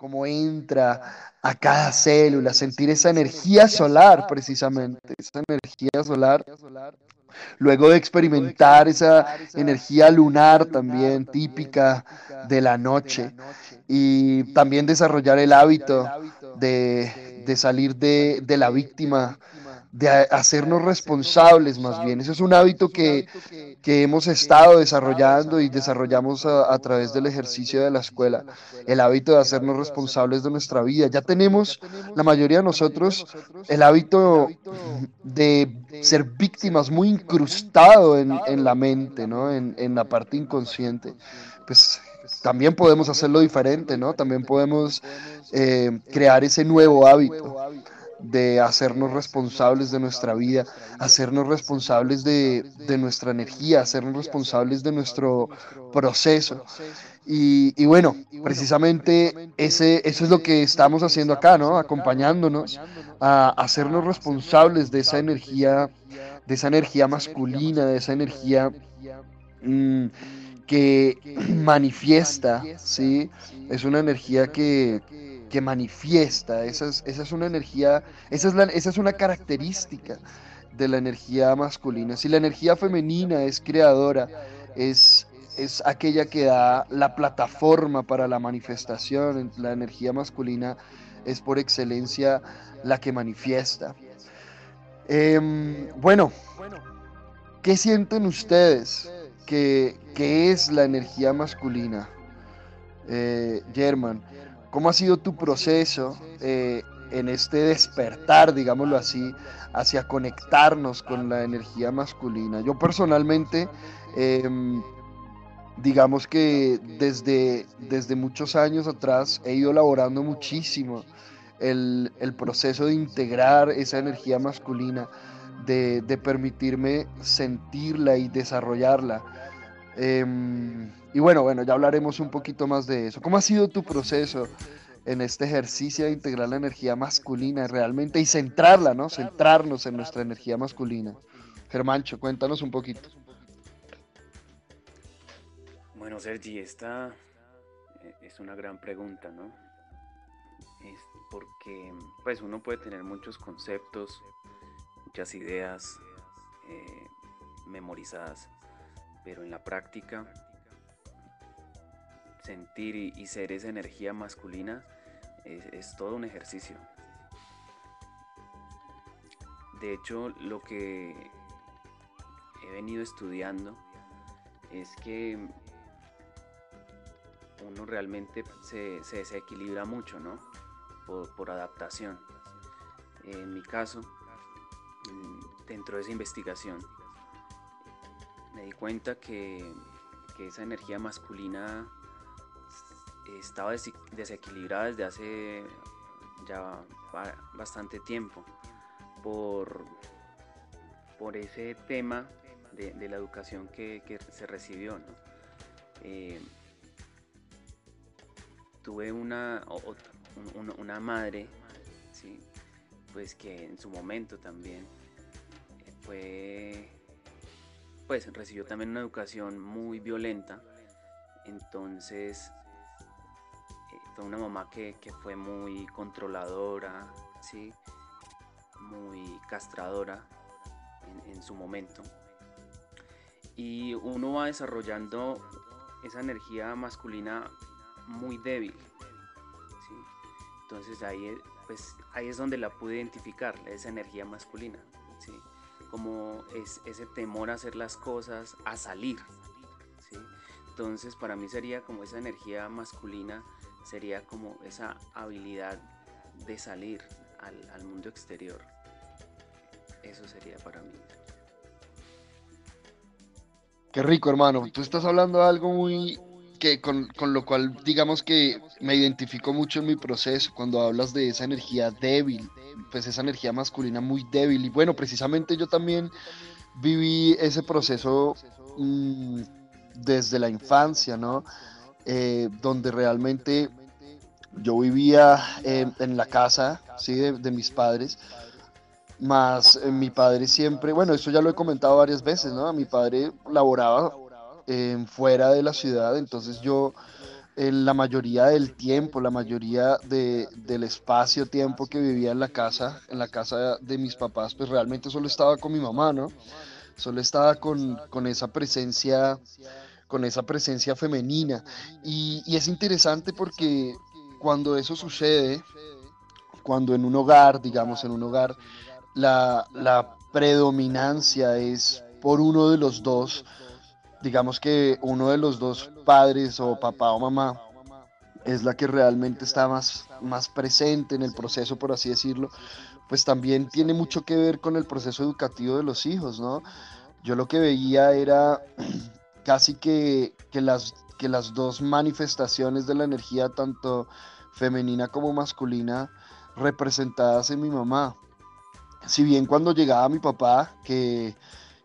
cómo entra a cada célula, sentir esa energía solar precisamente, esa energía solar. Luego de experimentar esa energía lunar también típica de la noche y también desarrollar el hábito de, salir de, de la víctima de hacernos responsables más bien. Eso es un hábito que, hemos estado desarrollando y desarrollamos a, través del ejercicio de la escuela, el hábito de hacernos responsables de nuestra vida. Ya tenemos, la mayoría de nosotros, el hábito de ser víctimas muy incrustado en, la mente, ¿no? en, la parte inconsciente. Pues también podemos hacerlo diferente, ¿no? También podemos eh, crear ese nuevo hábito de hacernos responsables de nuestra vida, hacernos responsables de, nuestra energía, hacernos responsables de nuestro proceso. Y, bueno, precisamente ese, eso es lo que estamos haciendo acá, ¿no? Acompañándonos a hacernos responsables de esa energía, de esa energía masculina, de esa energía mm, que manifiesta, ¿sí? Es una energía que, que manifiesta, esa es, es una energía, esa es, esa es una característica de la energía masculina. Si la energía femenina es creadora, es, es aquella que da la plataforma para la manifestación, la energía masculina es por excelencia la que manifiesta. Em, bueno, ¿qué sienten ustedes que, es la energía masculina? Eh, German, ¿Cómo ha sido tu proceso eh, en este despertar, digámoslo así, hacia conectarnos con la energía masculina? Yo personalmente, em, digamos que desde, desde muchos años atrás he ido elaborando muchísimo el, proceso de integrar esa energía masculina, de, permitirme sentirla y desarrollarla. Em, y bueno, bueno, ya hablaremos un poquito más de eso. ¿Cómo ha sido tu proceso en este ejercicio de integrar la energía masculina realmente y centrarla, ¿no? Centrarnos en nuestra energía masculina. Germancho, cuéntanos un poquito. Bueno, Sergi, esta eh, es una gran pregunta, ¿no? Es porque pues uno puede tener muchos conceptos, muchas ideas eh, memorizadas, pero en la práctica sentir y, ser esa energía masculina es, todo un ejercicio. De hecho, lo que he venido estudiando es que uno realmente se, se desequilibra mucho, ¿no? Por, adaptación. En mi caso, dentro de esa investigación, me di cuenta que, que esa energía masculina estaba desequilibrada desde hace ya bastante tiempo por, por ese tema de, la educación que, se recibió. Eh, tuve una, una, madre, pues que en su momento también fue, pues recibió también una educación muy violenta, entonces fue una mamá que, fue muy controladora, ¿sí? muy castradora en, su momento. Y uno va desarrollando esa energía masculina muy débil. Entonces ahí, pues, ahí es donde la pude identificar, esa energía masculina. Como es ese temor a hacer las cosas, a salir. Entonces para mí sería como esa energía masculina sería como esa habilidad de salir al, mundo exterior. Eso sería para mí. Qué rico, hermano. Tú estás hablando de algo muy que con, lo cual digamos que me identifico mucho en mi proceso cuando hablas de esa energía débil, pues esa energía masculina muy débil. Y bueno, precisamente yo también viví ese proceso mm, desde la infancia, ¿no? Eh, donde realmente yo vivía en la casa ¿sí? de, mis padres, más eh, mi padre siempre, bueno, eso ya lo he comentado varias veces, ¿no? Mi padre laboraba fuera de la ciudad, entonces yo en la mayoría del tiempo, la mayoría del espacio-tiempo que vivía en la casa, en la casa de mis papás, pues realmente solo estaba con mi mamá, ¿no? Solo estaba con, esa presencia, con esa presencia femenina. Y, es interesante porque cuando eso sucede, cuando en un hogar, digamos, en un hogar, la, la predominancia es por uno de los dos, digamos que uno de los dos padres o papá o mamá es la que realmente está más, más presente en el proceso, por así decirlo, pues también tiene mucho que ver con el proceso educativo de los hijos, ¿no? Yo lo que veía era casi que, que, las, que las dos manifestaciones de la energía, tanto femenina como masculina, representadas en mi mamá. Si bien cuando llegaba mi papá, que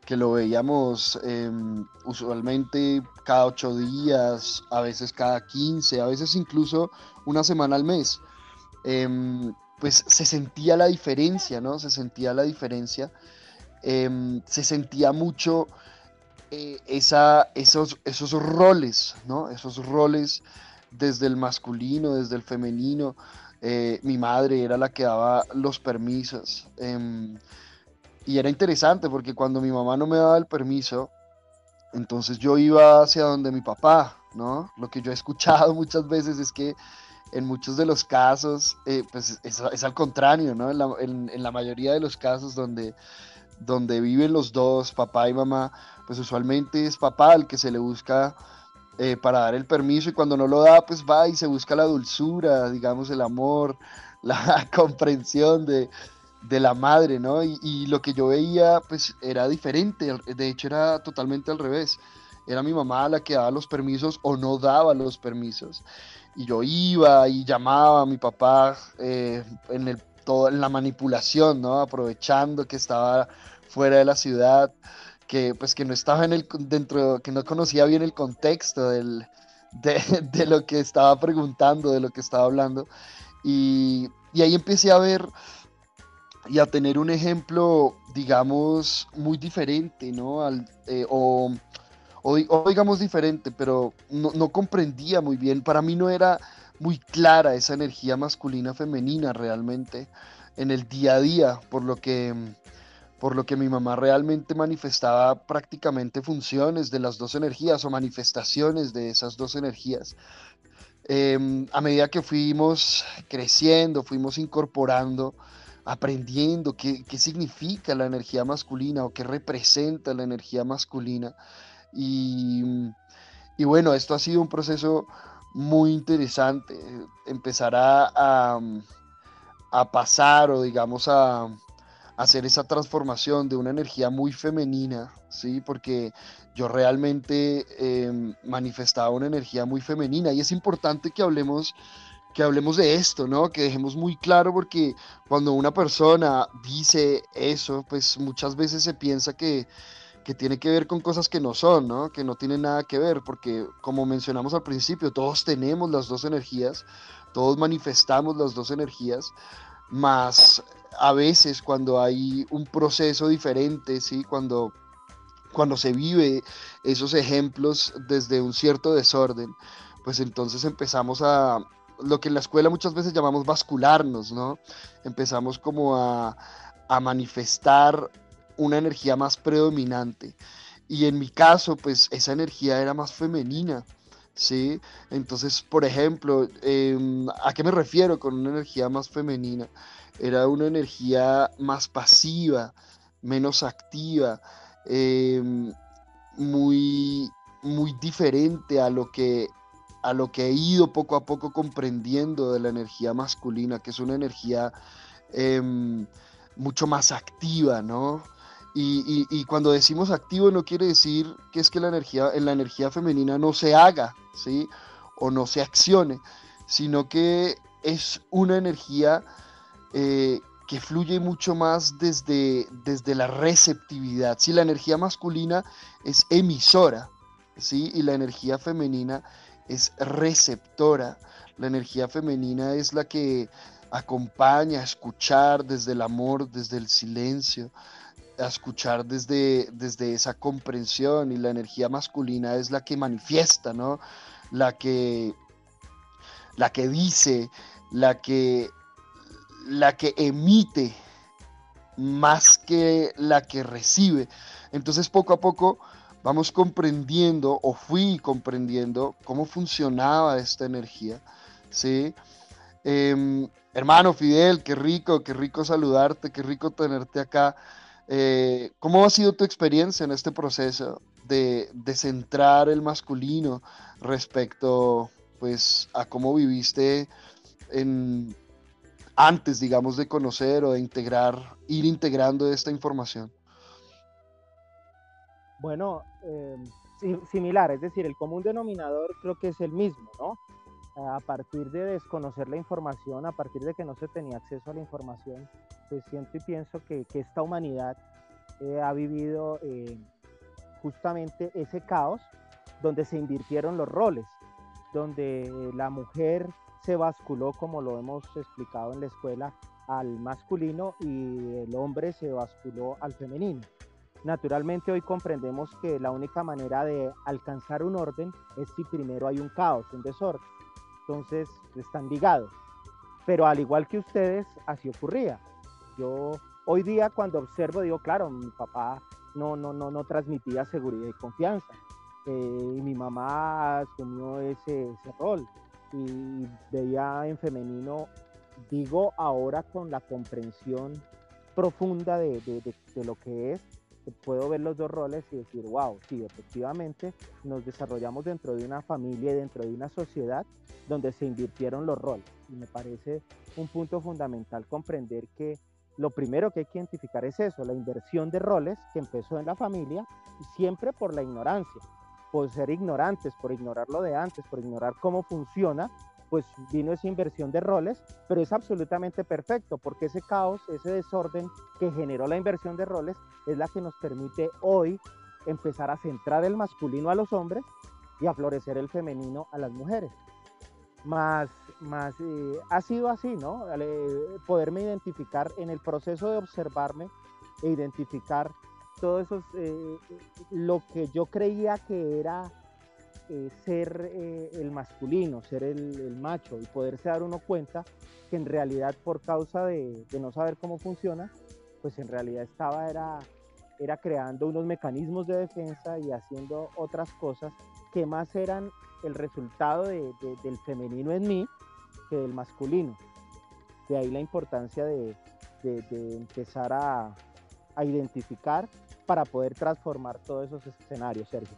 que lo veíamos em, usualmente cada ocho días, a veces cada quince, a veces incluso una semana al mes. Em, pues se sentía la diferencia, ¿no? Se sentía la diferencia. Em, se sentía mucho eh, esa, esos, esos roles, ¿no? Esos roles desde el masculino, desde el femenino. Eh, mi madre era la que daba los permisos. Y era interesante porque cuando mi mamá no me daba el permiso, entonces yo iba hacia donde mi papá, ¿no? Lo que yo he escuchado muchas veces es que en muchos de los casos, eh, pues es, al contrario, ¿no? En la, mayoría de los casos donde, donde viven los dos, papá y mamá, pues usualmente es papá el que se le busca eh, para dar el permiso y cuando no lo da, pues va y se busca la dulzura, digamos, el amor, la comprensión de, de la madre, ¿no? Y, lo que yo veía, pues era diferente, de hecho era totalmente al revés. Era mi mamá la que daba los permisos o no daba los permisos. Y yo iba y llamaba a mi papá eh, en, el, todo, en la manipulación, ¿no? Aprovechando que estaba fuera de la ciudad, que pues que no estaba en el, dentro, que no conocía bien el contexto del, de, lo que estaba preguntando, de lo que estaba hablando. Y, y ahí empecé a ver y a tener un ejemplo, digamos, muy diferente, ¿no? Al, eh, o, o, digamos diferente, pero no, comprendía muy bien. Para mí no era muy clara esa energía masculina femenina realmente en el día a día, por lo que, por lo que mi mamá realmente manifestaba prácticamente funciones de las dos energías o manifestaciones de esas dos energías. Em, a medida que fuimos creciendo, fuimos incorporando aprendiendo qué, significa la energía masculina o qué representa la energía masculina. Y, bueno, esto ha sido un proceso muy interesante. Empezará a, a pasar o digamos a, hacer esa transformación de una energía muy femenina, ¿sí? Porque yo realmente em, manifestaba una energía muy femenina y es importante que hablemos que hablemos de esto, ¿no? Que dejemos muy claro porque cuando una persona dice eso, pues muchas veces se piensa que, tiene que ver con cosas que no son, ¿no? Que no tienen nada que ver, porque como mencionamos al principio, todos tenemos las dos energías, todos manifestamos las dos energías, más a veces cuando hay un proceso diferente, ¿sí? Cuando, cuando se vive esos ejemplos desde un cierto desorden, pues entonces empezamos a, lo que en la escuela muchas veces llamamos bascularnos, ¿no? Empezamos como a, manifestar una energía más predominante. Y en mi caso, pues esa energía era más femenina, ¿sí? Entonces, por ejemplo, em, ¿a qué me refiero con una energía más femenina? Era una energía más pasiva, menos activa, em, muy, muy diferente a lo que a lo que he ido poco a poco comprendiendo de la energía masculina, que es una energía em, mucho más activa, ¿no? Y, cuando decimos activo no quiere decir que es que la energía, en la energía femenina no se haga, ¿sí? O no se accione, sino que es una energía eh, que fluye mucho más desde, desde la receptividad. Si la energía masculina es emisora, ¿sí? Y la energía femenina es receptora. La energía femenina es la que acompaña a escuchar desde el amor, desde el silencio, a escuchar desde, desde esa comprensión y la energía masculina es la que manifiesta, ¿no? La que, la que dice, la que, la que emite más que la que recibe. Entonces poco a poco vamos comprendiendo o fui comprendiendo cómo funcionaba esta energía. ¿sí? Em, hermano Fidel, qué rico, qué rico saludarte, qué rico tenerte acá. Eh, ¿Cómo ha sido tu experiencia en este proceso de, de centrar el masculino respecto pues, a cómo viviste en, antes, digamos, de conocer o de integrar, ir integrando esta información? Bueno, em, similar, es decir, el común denominador creo que es el mismo, ¿no? A partir de desconocer la información, a partir de que no se tenía acceso a la información, pues siento y pienso que, esta humanidad eh, ha vivido eh, justamente ese caos donde se invirtieron los roles, donde la mujer se basculó, como lo hemos explicado en la escuela, al masculino y el hombre se basculó al femenino. Naturalmente hoy comprendemos que la única manera de alcanzar un orden es si primero hay un caos, un desorden. Entonces están ligados. Pero al igual que ustedes, así ocurría. Yo hoy día cuando observo digo, claro, mi papá no, no, no, no transmitía seguridad y confianza. Eh, y mi mamá asumió ese, ese rol y veía en femenino, digo ahora con la comprensión profunda de, lo que es, puedo ver los dos roles y decir, wow, sí, efectivamente nos desarrollamos dentro de una familia y dentro de una sociedad donde se invirtieron los roles. Y me parece un punto fundamental comprender que lo primero que hay que identificar es eso, la inversión de roles que empezó en la familia siempre por la ignorancia por ser ignorantes, por ignorar lo de antes, por ignorar cómo funciona, pues vino esa inversión de roles, pero es absolutamente perfecto porque ese caos, ese desorden que generó la inversión de roles es la que nos permite hoy empezar a centrar el masculino a los hombres y a florecer el femenino a las mujeres. Más, más eh, ha sido así, ¿no? poderme identificar en el proceso de observarme e identificar todo eso, eh, lo que yo creía que era eh, ser eh, el masculino, ser el, macho y poderse dar uno cuenta que en realidad por causa de, no saber cómo funciona, pues en realidad estaba era, era creando unos mecanismos de defensa y haciendo otras cosas que más eran el resultado del femenino en mí que del masculino. De ahí la importancia de empezar a, a identificar para poder transformar todos esos escenarios, Sergio.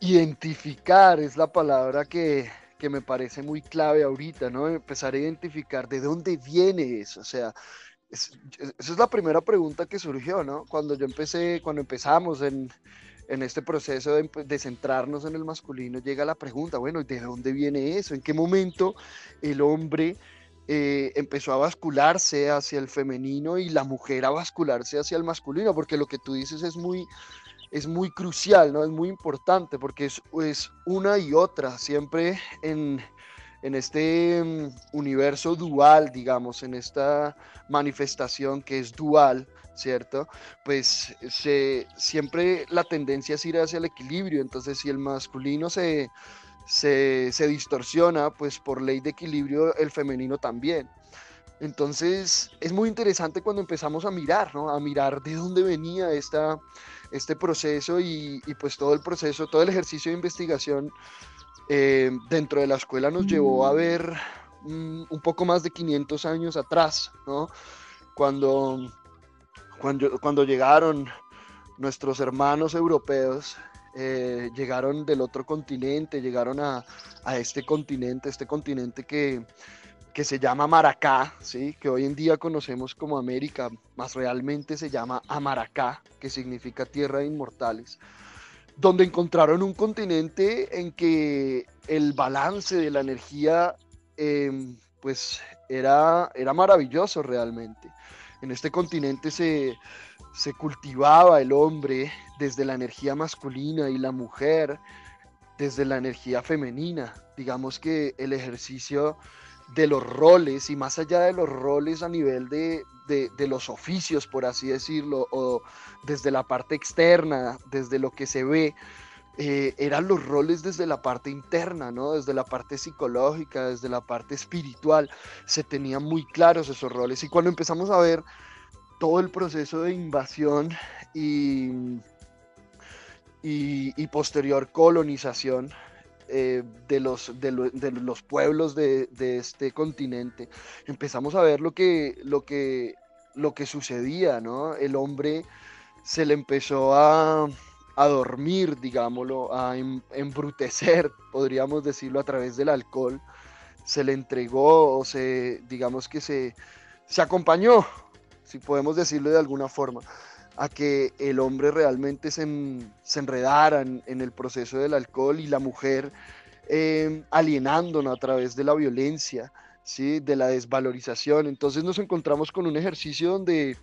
Identificar es la palabra que, me parece muy clave ahorita, ¿no? Empezar a identificar de dónde viene eso, o sea, esa es la primera pregunta que surgió, ¿no? Cuando yo empecé, cuando empezamos en, este proceso de, de, centrarnos en el masculino, llega la pregunta, bueno, ¿de dónde viene eso? ¿En qué momento el hombre eh, empezó a bascularse hacia el femenino y la mujer a bascularse hacia el masculino, porque lo que tú dices es muy, es muy crucial, ¿no? Es muy importante, porque es, es una y otra, siempre en, en este mm, universo dual, digamos, en esta manifestación que es dual, ¿cierto? Pues se, siempre la tendencia es ir hacia el equilibrio, entonces si el masculino se se, distorsiona, pues por ley de equilibrio el femenino también. Entonces es muy interesante cuando empezamos a mirar, ¿no? A mirar de dónde venía esta, este proceso y, pues todo el proceso, todo el ejercicio de investigación eh, dentro de la escuela nos llevó a ver mm, un poco más de 500 años atrás, ¿no? Cuando, cuando, cuando llegaron nuestros hermanos europeos eh, llegaron del otro continente, llegaron a, este continente, este continente que, que, se llama Maracá, ¿sí? que hoy en día conocemos como América, más realmente se llama Amaracá, que significa tierra de inmortales, donde encontraron un continente en que el balance de la energía em, pues era, era maravilloso realmente. En este continente se, se cultivaba el hombre desde la energía masculina y la mujer desde la energía femenina. Digamos que el ejercicio de los roles y más allá de los roles a nivel de, los oficios, por así decirlo, o desde la parte externa, desde lo que se ve, eh, eran los roles desde la parte interna, ¿no? Desde la parte psicológica, desde la parte espiritual, se tenían muy claros esos roles. Y cuando empezamos a ver todo el proceso de invasión y, y, posterior colonización eh, de, los, de, los pueblos de, de, este continente, empezamos a ver lo que, lo que, lo que sucedía, ¿no? El hombre se le empezó a a dormir, digámoslo, a em, embrutecer, podríamos decirlo, a través del alcohol, se le entregó o se, digamos que se, se acompañó, si podemos decirlo de alguna forma, a que el hombre realmente se, se enredara en, el proceso del alcohol y la mujer eh, alienándonos a través de la violencia, ¿sí? de la desvalorización. Entonces nos encontramos con un ejercicio donde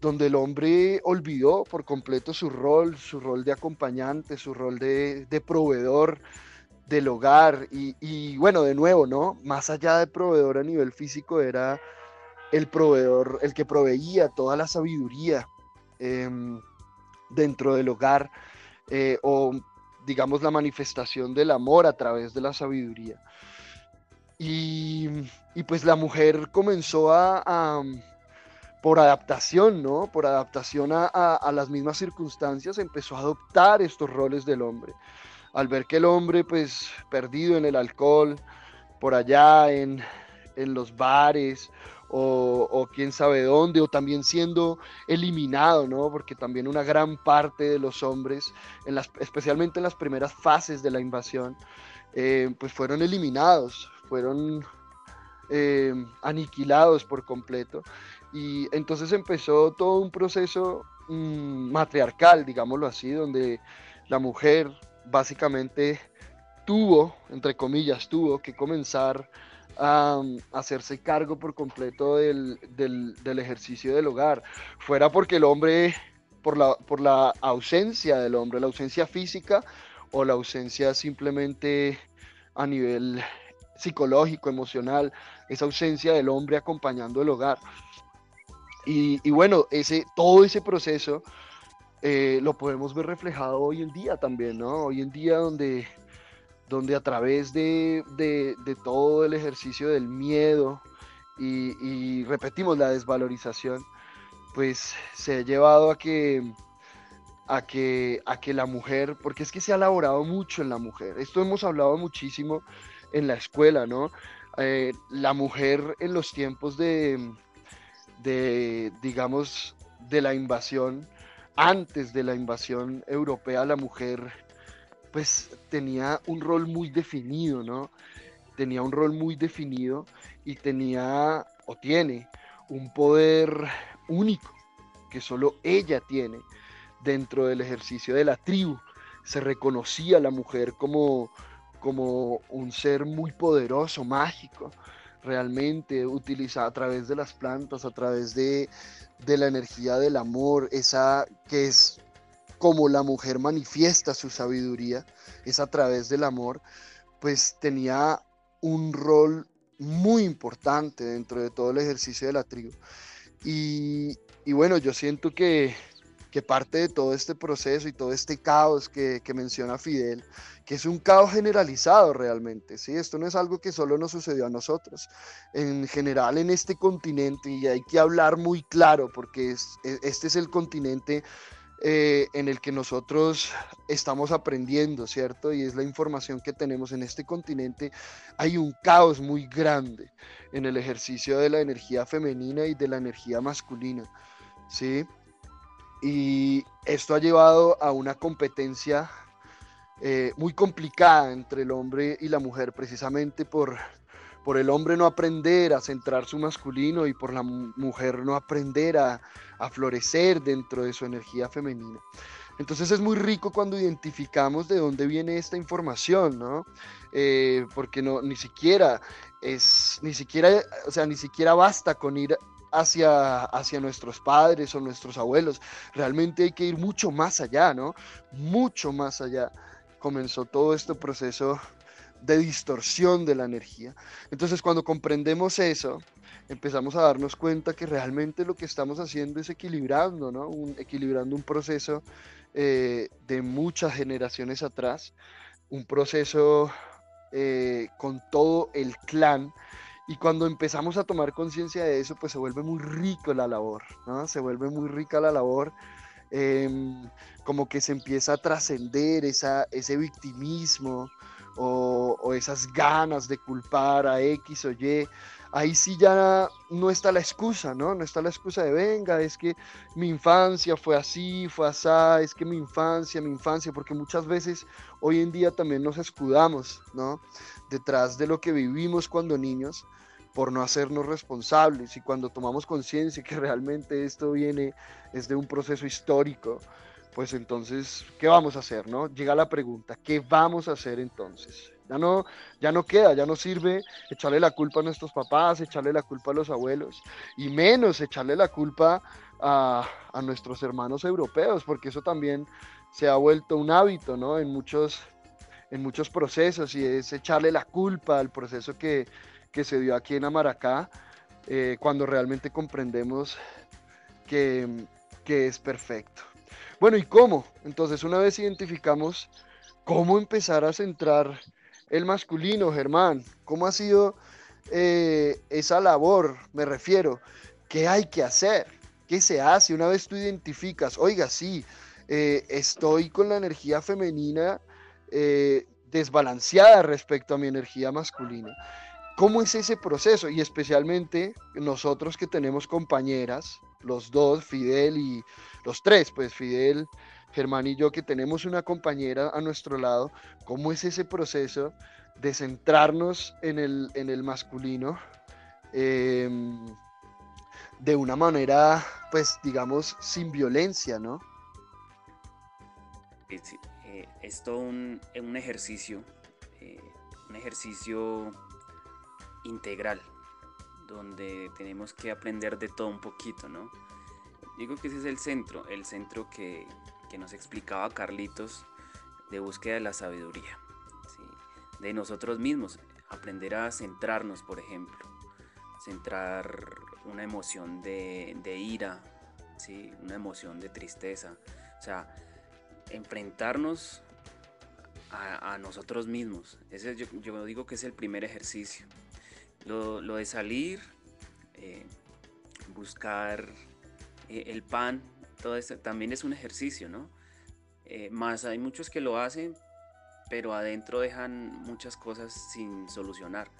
donde el hombre olvidó por completo su rol, su rol de acompañante, su rol de, proveedor del hogar. Y, bueno, de nuevo, ¿no? Más allá de proveedor a nivel físico, era el proveedor, el que proveía toda la sabiduría em, dentro del hogar, eh, o digamos la manifestación del amor a través de la sabiduría. Y, pues la mujer comenzó a por adaptación, ¿no? Por adaptación a, las mismas circunstancias, empezó a adoptar estos roles del hombre. Al ver que el hombre, pues, perdido en el alcohol, por allá en, los bares, o, quién sabe dónde, o también siendo eliminado, ¿no? Porque también una gran parte de los hombres, en las, especialmente en las primeras fases de la invasión, eh, pues fueron eliminados, fueron eh, aniquilados por completo. Y entonces empezó todo un proceso mm, matriarcal, digámoslo así, donde la mujer básicamente tuvo, entre comillas, tuvo que comenzar a, hacerse cargo por completo del, ejercicio del hogar. Fuera porque el hombre, por la, por la ausencia del hombre, la ausencia física o la ausencia simplemente a nivel psicológico, emocional, esa ausencia del hombre acompañando el hogar. Y, bueno, ese, todo ese proceso eh, lo podemos ver reflejado hoy en día también, ¿no? Hoy en día donde, donde a través de, todo el ejercicio del miedo y, repetimos la desvalorización, pues se ha llevado a que, a que, a que la mujer, porque es que se ha elaborado mucho en la mujer, esto hemos hablado muchísimo en la escuela, ¿no? Eh, la mujer en los tiempos de, de, digamos, de la invasión, antes de la invasión europea, la mujer pues tenía un rol muy definido, ¿no? Tenía un rol muy definido y tenía o tiene un poder único que solo ella tiene dentro del ejercicio de la tribu. Se reconocía a la mujer como, como un ser muy poderoso, mágico, realmente utilizada a través de las plantas, a través de, la energía del amor, esa que es como la mujer manifiesta su sabiduría, es a través del amor, pues tenía un rol muy importante dentro de todo el ejercicio de la tribu. Y, bueno, yo siento que, parte de todo este proceso y todo este caos que, que menciona Fidel, que es un caos generalizado realmente, ¿sí? Esto no es algo que solo nos sucedió a nosotros, en general en este continente, y hay que hablar muy claro, porque es, e, este es el continente eh, en el que nosotros estamos aprendiendo, ¿cierto? Y es la información que tenemos en este continente. Hay un caos muy grande en el ejercicio de la energía femenina y de la energía masculina, ¿sí? Y esto ha llevado a una competencia eh, muy complicada entre el hombre y la mujer, precisamente por, por el hombre no aprender a centrar su masculino y por la mujer no aprender a, florecer dentro de su energía femenina. Entonces es muy rico cuando identificamos de dónde viene esta información, ¿no? Eh, porque no, ni siquiera es, ni siquiera, o sea, ni siquiera basta con ir hacia, hacia nuestros padres o nuestros abuelos. Realmente hay que ir mucho más allá, ¿no? Mucho más allá comenzó todo este proceso de distorsión de la energía. Entonces cuando comprendemos eso, empezamos a darnos cuenta que realmente lo que estamos haciendo es equilibrando, ¿no? Equilibrando un proceso eh, de muchas generaciones atrás, un proceso eh, con todo el clan. Y cuando empezamos a tomar conciencia de eso, pues se vuelve muy rico la labor, ¿no? Se vuelve muy rica la labor. Em, como que se empieza a trascender ese victimismo, o, esas ganas de culpar a X o Y, ahí sí ya no está la excusa, ¿no? No está la excusa de, venga, es que mi infancia fue así, fue así, es que mi infancia, mi infancia, porque muchas veces hoy en día también nos escudamos, ¿no? Detrás de lo que vivimos cuando niños por no hacernos responsables y cuando tomamos conciencia que realmente esto viene es de un proceso histórico, pues entonces, ¿qué vamos a hacer? ¿no? Llega la pregunta, ¿qué vamos a hacer entonces? Ya no, ya no queda, ya no sirve echarle la culpa a nuestros papás, echarle la culpa a los abuelos, y menos echarle la culpa a, a nuestros hermanos europeos, porque eso también se ha vuelto un hábito, ¿no? En muchos, en muchos procesos, y es echarle la culpa al proceso que, que se dio aquí en Amaracá, eh, cuando realmente comprendemos que, que es perfecto. Bueno, ¿y cómo? Entonces, una vez identificamos cómo empezar a centrar el masculino, Germán, ¿cómo ha sido eh, esa labor? Me refiero, ¿qué hay que hacer? ¿Qué se hace? Una vez tú identificas, oiga, sí, eh, estoy con la energía femenina eh, desbalanceada respecto a mi energía masculina. ¿Cómo es ese proceso? Y especialmente nosotros que tenemos compañeras, los dos, Fidel y los tres, pues Fidel, Germán y yo, que tenemos una compañera a nuestro lado, ¿cómo es ese proceso de centrarnos en el, en el masculino em, de una manera, pues digamos, sin violencia, ¿no? Es, eh, todo un, ejercicio, eh, un ejercicio integral, donde tenemos que aprender de todo un poquito, ¿no? Digo que ese es el centro, el centro que, nos explicaba Carlitos de búsqueda de la sabiduría, de nosotros mismos, aprender a centrarnos, por ejemplo, centrar una emoción de, ira, ¿sí? una emoción de tristeza, o sea, enfrentarnos a, nosotros mismos. Ese yo, yo digo que es el primer ejercicio. Lo, de salir, eh, buscar eh, el pan, todo esto también es un ejercicio, ¿no? Eh, más hay muchos que lo hacen, pero adentro dejan muchas cosas sin solucionar.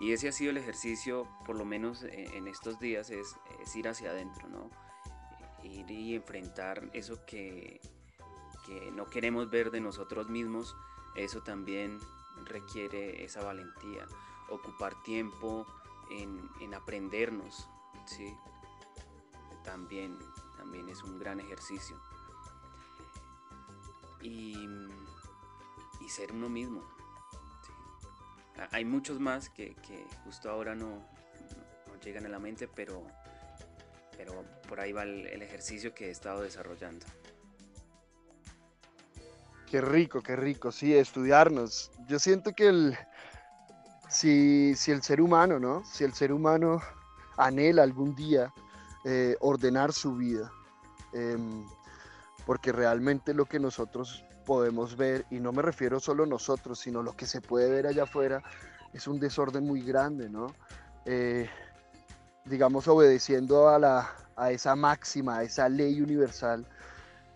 Y ese ha sido el ejercicio, por lo menos en estos días, es, ir hacia adentro, ¿no? Ir y enfrentar eso que, que no queremos ver de nosotros mismos, eso también requiere esa valentía ocupar tiempo en, aprendernos, ¿sí? También, también es un gran ejercicio. Y, ser uno mismo. Hay muchos más que, justo ahora no, llegan a la mente, pero, pero por ahí va el, el ejercicio que he estado desarrollando. Qué rico, qué rico, sí, estudiarnos. Yo siento que el, si, el ser humano, ¿no? Si el ser humano anhela algún día eh, ordenar su vida, em, porque realmente lo que nosotros podemos ver, y no me refiero solo a nosotros, sino lo que se puede ver allá afuera, es un desorden muy grande, ¿no? Eh, digamos, obedeciendo a, la, a esa máxima, a esa ley universal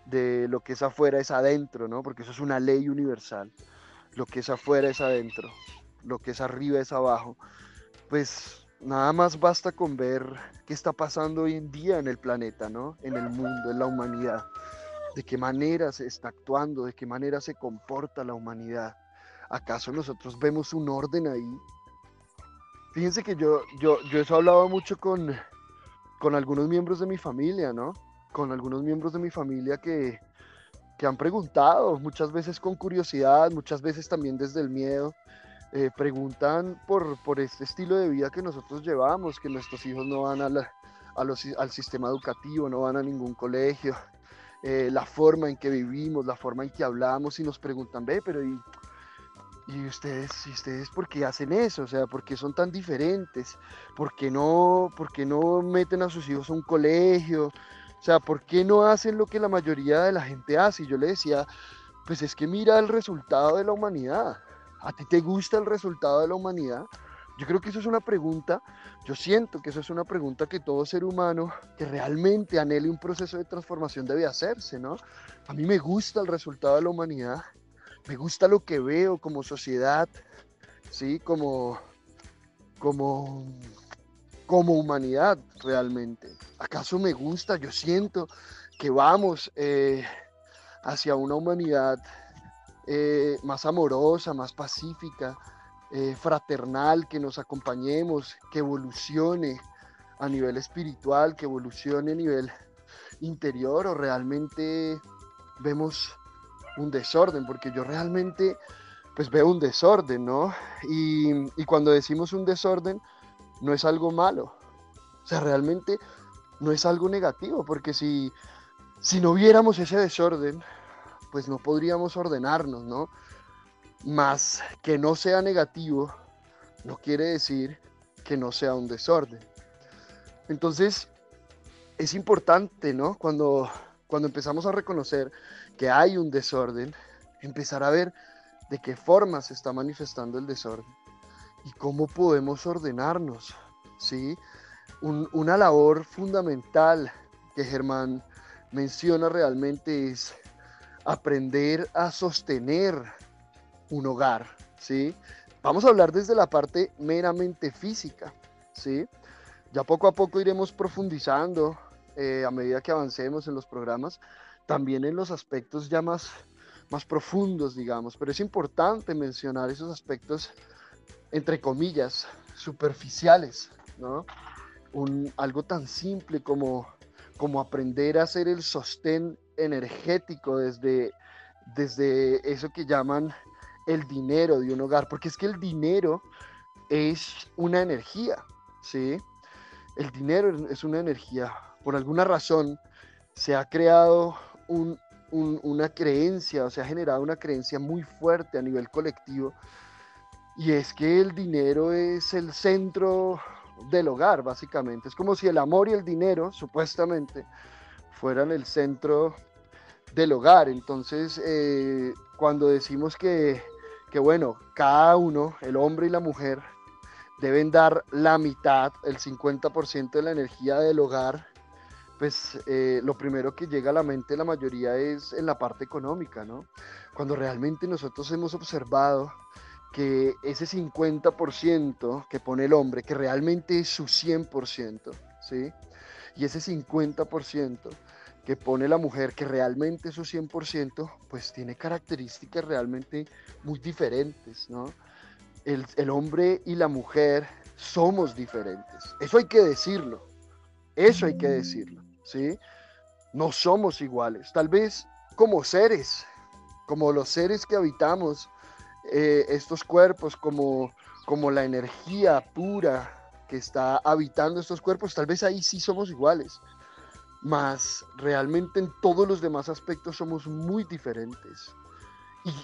de lo que es afuera es adentro, ¿no? Porque eso es una ley universal. Lo que es afuera es adentro lo que es arriba es abajo, pues nada más basta con ver qué está pasando hoy en día en el planeta, ¿no? En el mundo, en la humanidad. De qué manera se está actuando, de qué manera se comporta la humanidad. ¿Acaso nosotros vemos un orden ahí? Fíjense que yo, yo, yo eso he hablado mucho con, con algunos miembros de mi familia, ¿no? Con algunos miembros de mi familia que, que han preguntado, muchas veces con curiosidad, muchas veces también desde el miedo, eh, preguntan por, por este estilo de vida que nosotros llevamos, que nuestros hijos no van al sistema educativo, no van a ningún colegio, eh, la forma en que vivimos, la forma en que hablamos y nos preguntan, ve, pero ¿y y ustedes, y ustedes, ¿por qué hacen eso? O sea, ¿por qué son tan diferentes? ¿Por qué no, por qué no meten a sus hijos a un colegio? O sea, ¿por qué no hacen lo que la mayoría de la gente hace? Y yo le decía, pues es que mira el resultado de la humanidad. ¿A ti te gusta el resultado de la humanidad? Yo creo que eso es una pregunta, yo siento que eso es una pregunta que todo ser humano que realmente anhele un proceso de transformación debe hacerse, ¿no? A mí me gusta el resultado de la humanidad, me gusta lo que veo como sociedad, ¿sí? Como, como, como humanidad realmente. ¿Acaso me gusta? Yo siento que vamos eh, hacia una humanidad eh, más amorosa, más pacífica, eh, fraternal, que nos acompañemos, que evolucione a nivel espiritual, que evolucione a nivel interior o realmente vemos un desorden, porque yo realmente pues veo un desorden, ¿no? Y, y, cuando decimos un desorden, no es algo malo, o sea, realmente no es algo negativo, porque si, si no viéramos ese desorden, pues no podríamos ordenarnos, ¿no? Más que no sea negativo no quiere decir que no sea un desorden. Entonces, es importante, ¿no? Cuando, cuando empezamos a reconocer que hay un desorden, empezar a ver de qué forma se está manifestando el desorden y cómo podemos ordenarnos, ¿sí? una labor fundamental que Germán menciona realmente es aprender a sostener un hogar, ¿sí? Vamos a hablar desde la parte meramente física, ¿sí? Ya poco a poco iremos profundizando eh, a medida que avancemos en los programas, también en los aspectos ya más, más profundos, digamos, pero es importante mencionar esos aspectos, entre comillas, superficiales, ¿no? Un, algo tan simple como, como aprender a hacer el sostén energético desde, desde eso que llaman el dinero de un hogar, porque es que el dinero es una energía, ¿sí? El dinero es una energía. Por alguna razón se ha creado una creencia, o se ha generado una creencia muy fuerte a nivel colectivo, y es que el dinero es el centro del hogar, básicamente. Es como si el amor y el dinero, supuestamente, fueran el centro del hogar. Entonces, eh, cuando decimos que, que, bueno, cada uno, el hombre y la mujer, deben dar la mitad, el 50% de la energía del hogar, pues eh, lo primero que llega a la mente la mayoría es en la parte económica, ¿no? Cuando realmente nosotros hemos observado que ese 50% que pone el hombre, que realmente es su 100%, ¿sí? Y ese 50% que pone la mujer, que realmente es su 100%, pues tiene características realmente muy diferentes, ¿no? El, hombre y la mujer somos diferentes. Eso hay que decirlo. Eso hay que decirlo, ¿sí? No somos iguales. Tal vez como seres, como los seres que habitamos eh, estos cuerpos, como, como la energía pura que está habitando estos cuerpos, tal vez ahí sí somos iguales, mas realmente en todos los demás aspectos somos muy diferentes.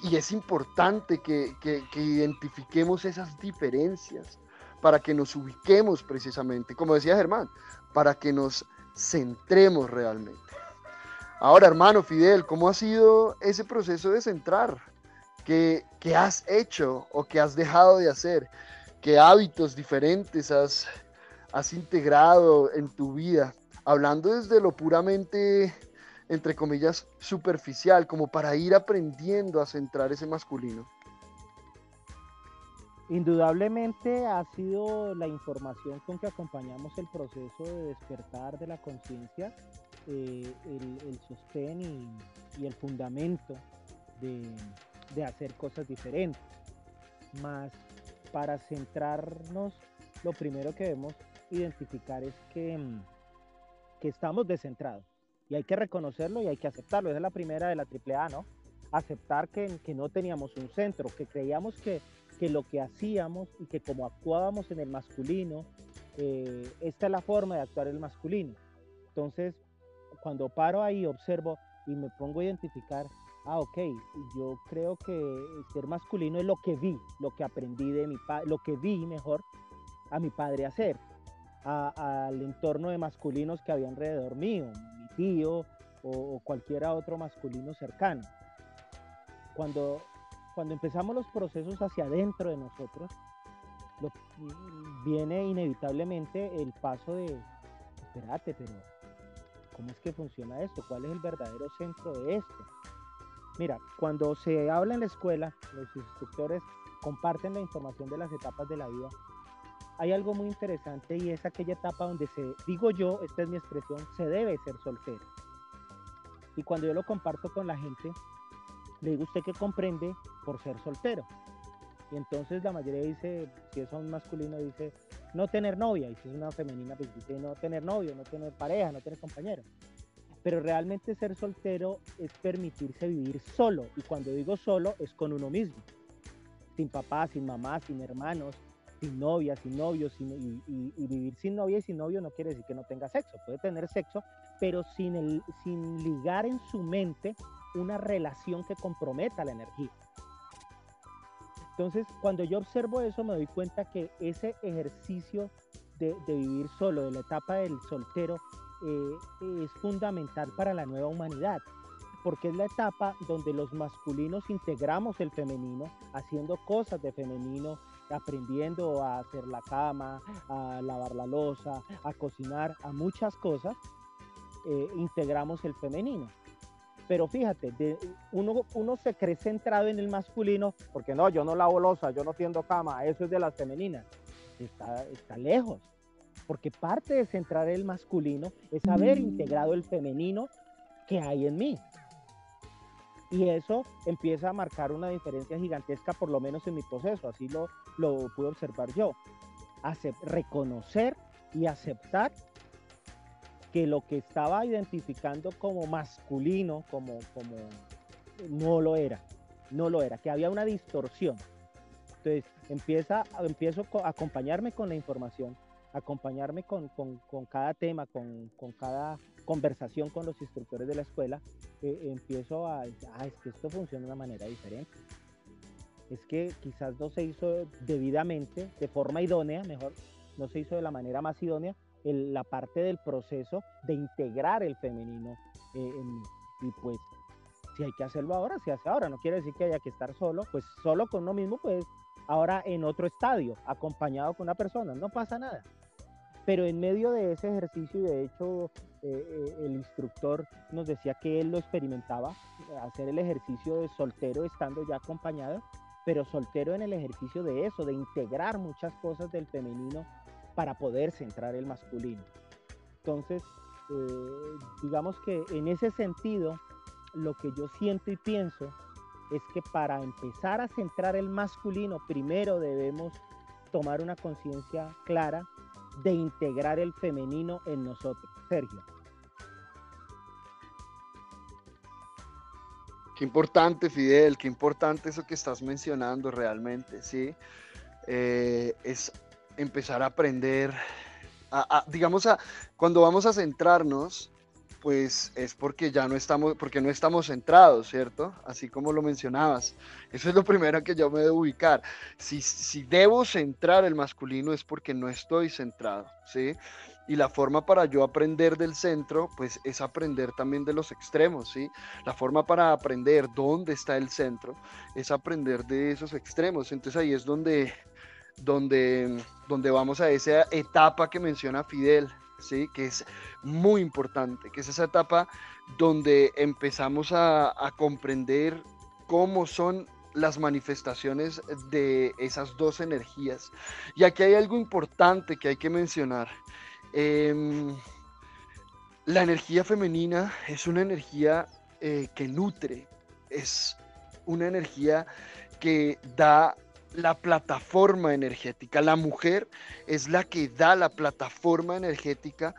Y, es importante que, que, identifiquemos esas diferencias para que nos ubiquemos precisamente, como decía Germán, para que nos centremos realmente. Ahora, hermano Fidel, ¿cómo ha sido ese proceso de centrar? ¿Qué, has hecho o qué has dejado de hacer? ¿Qué hábitos diferentes has, has integrado en tu vida? Hablando desde lo puramente, entre comillas, superficial, como para ir aprendiendo a centrar ese masculino. Indudablemente ha sido la información con que acompañamos el proceso de despertar de la conciencia, eh, el, sostén y, el fundamento de, de hacer cosas diferentes. Más para centrarnos, lo primero que debemos identificar es que, mm, que estamos descentrados. Y hay que reconocerlo y hay que aceptarlo. Esa es la primera de la AAA, ¿no? Aceptar que, que no teníamos un centro, que creíamos que, que, lo que hacíamos y que como actuábamos en el masculino, eh, esta es la forma de actuar el masculino. Entonces, cuando paro ahí, observo y me pongo a identificar ah, ok, yo creo que ser masculino es lo que vi, lo que aprendí de mi padre, lo que vi mejor a mi padre hacer, al entorno de masculinos que había alrededor mío, mi tío o, o cualquiera otro masculino cercano. Cuando, cuando empezamos los procesos hacia adentro de nosotros, viene inevitablemente el paso de, espérate, pero ¿cómo es que funciona esto? ¿Cuál es el verdadero centro de esto? Mira, cuando se habla en la escuela, los instructores comparten la información de las etapas de la vida. Hay algo muy interesante y es aquella etapa donde se, digo yo, esta es mi expresión, se debe ser soltero. Y cuando yo lo comparto con la gente, le digo, ¿usted qué comprende por ser soltero? Y entonces la mayoría dice, si es un masculino, dice no tener novia, y si es una femenina, pues dice no tener novio, no tener pareja, no tener compañero. Pero realmente ser soltero es permitirse vivir solo, y cuando digo solo es con uno mismo, sin papá, sin mamá, sin hermanos, sin novia, sin novio, y, vivir sin novia y sin novio no quiere decir que no tenga sexo, puede tener sexo, pero sin, el, sin ligar en su mente una relación que comprometa la energía. Entonces, cuando yo observo eso, me doy cuenta que ese ejercicio de, vivir solo, de la etapa del soltero, eh, es fundamental para la nueva humanidad, porque es la etapa donde los masculinos integramos el femenino, haciendo cosas de femenino, aprendiendo a hacer la cama, a lavar la losa, a cocinar, a muchas cosas, eh, integramos el femenino. Pero fíjate, uno, uno se cree centrado en el masculino, porque no, yo no lavo losa, yo no tiendo cama, eso es de las femeninas. Está, está lejos, porque parte de centrar el masculino es haber integrado el femenino que hay en mí. Y eso empieza a marcar una diferencia gigantesca, por lo menos en mi proceso, así lo, lo pude observar yo. reconocer y aceptar que lo que estaba identificando como masculino, como, como no lo era, no lo era, que había una distorsión. Entonces empieza, empiezo a acompañarme con la información, acompañarme con, cada tema, con, cada conversación con los instructores de la escuela, eh, empiezo a, ah, es que esto funciona de una manera diferente. Es que quizás no se hizo debidamente, de forma idónea, mejor, no se hizo de la manera más idónea, la parte del proceso de integrar el femenino eh, en Y pues, si hay que hacerlo ahora, se hace ahora. No quiere decir que haya que estar solo, pues solo con uno mismo, pues ahora en otro estadio, acompañado con una persona, no pasa nada. Pero en medio de ese ejercicio, y de hecho eh, eh, el instructor nos decía que él lo experimentaba, hacer el ejercicio de soltero estando ya acompañado, pero soltero en el ejercicio de eso, de integrar muchas cosas del femenino para poder centrar el masculino. Entonces, eh, digamos que en ese sentido, lo que yo siento y pienso es que para empezar a centrar el masculino, primero debemos tomar una conciencia clara de integrar el femenino en nosotros. Sergio. Qué importante, Fidel, qué importante eso que estás mencionando realmente, ¿sí? Eh, es empezar a aprender, digamos, a, cuando vamos a centrarnos, pues es porque ya no estamos, porque no estamos centrados, ¿cierto? Así como lo mencionabas. Eso es lo primero que yo me debo ubicar. Si, si debo centrar el masculino es porque no estoy centrado, ¿sí? Y la forma para yo aprender del centro, pues es aprender también de los extremos, ¿sí? La forma para aprender dónde está el centro es aprender de esos extremos. Entonces ahí es donde donde, donde vamos a esa etapa que menciona Fidel, ¿sí? que es muy importante, que es esa etapa donde empezamos a, comprender cómo son las manifestaciones de esas dos energías. Y aquí hay algo importante que hay que mencionar. Em, la energía femenina es una energía eh, que nutre, es una energía que da la plataforma energética. La mujer es la que da la plataforma energética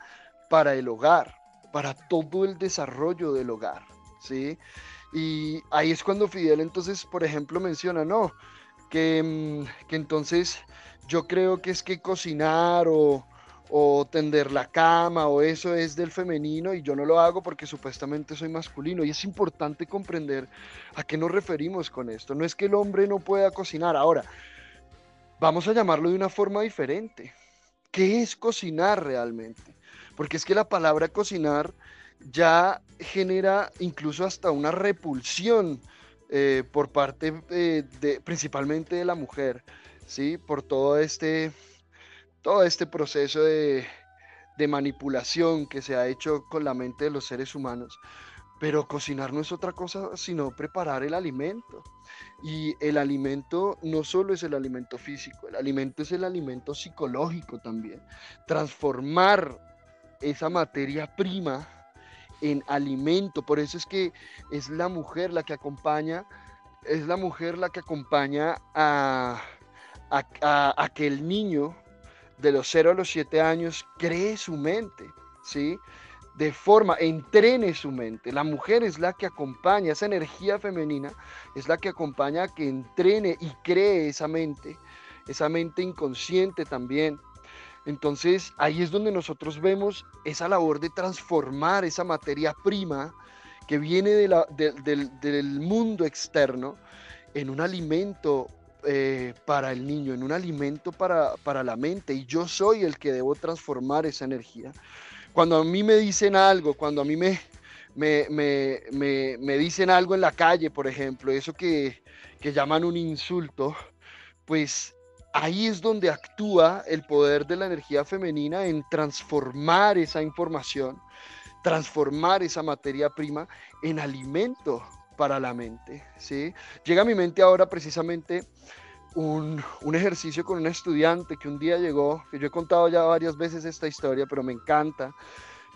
para el hogar, para todo el desarrollo del hogar, ¿sí? Y ahí es cuando Fidel entonces, por ejemplo, menciona, no, que, mm, que entonces yo creo que es que cocinar o, o tender la cama o eso es del femenino y yo no lo hago porque supuestamente soy masculino. Y es importante comprender a qué nos referimos con esto. No es que el hombre no pueda cocinar. Ahora, vamos a llamarlo de una forma diferente. ¿Qué es cocinar realmente? Porque es que la palabra cocinar ya genera incluso hasta una repulsión eh, por parte eh, principalmente de la mujer, ¿sí? Por todo este todo este proceso de, manipulación que se ha hecho con la mente de los seres humanos. Pero cocinar no es otra cosa sino preparar el alimento. Y el alimento no solo es el alimento físico, el alimento es el alimento psicológico también. Transformar esa materia prima en alimento. Por eso es que es la mujer la que acompaña, es la mujer la que acompaña a, a, a que el niño de los 0 a los 7 años cree su mente, ¿sí? De forma, entrene su mente. La mujer es la que acompaña, esa energía femenina es la que acompaña a que entrene y cree esa mente, esa mente inconsciente también. Entonces ahí es donde nosotros vemos esa labor de transformar esa materia prima que viene del mundo externo en un alimento eh, para el niño, en un alimento para, para la mente, y yo soy el que debo transformar esa energía. Cuando a mí me dicen algo, cuando a mí me, me, me, me, dicen algo en la calle, por ejemplo, eso que, que llaman un insulto, pues ahí es donde actúa el poder de la energía femenina en transformar esa información, transformar esa materia prima en alimento para la mente. ¿sí? Llega a mi mente ahora precisamente un, ejercicio con un estudiante que un día llegó, que yo he contado ya varias veces esta historia, pero me encanta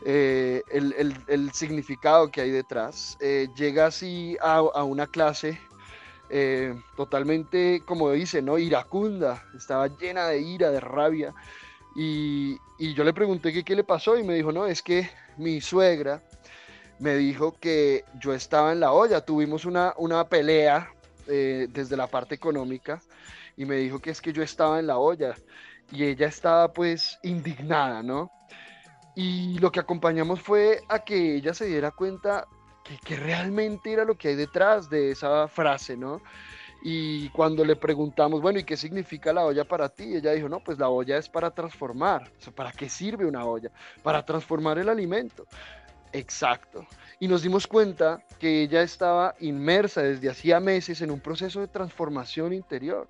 eh, el, significado que hay detrás. Eh, llega así a, una clase eh, totalmente, como dice, ¿no? iracunda, estaba llena de ira, de rabia. Y, y yo le pregunté qué, qué le pasó y me dijo, no, es que mi suegra me dijo que yo estaba en la olla. Tuvimos una, una pelea eh, desde la parte económica y me dijo que es que yo estaba en la olla y ella estaba pues indignada, ¿no? Y lo que acompañamos fue a que ella se diera cuenta que, que realmente era lo que hay detrás de esa frase, ¿no? Y cuando le preguntamos, bueno, ¿y qué significa la olla para ti? Ella dijo, no, pues la olla es para transformar. ¿Para qué sirve una olla? Para transformar el alimento. Exacto. Y nos dimos cuenta que ella estaba inmersa desde hacía meses en un proceso de transformación interior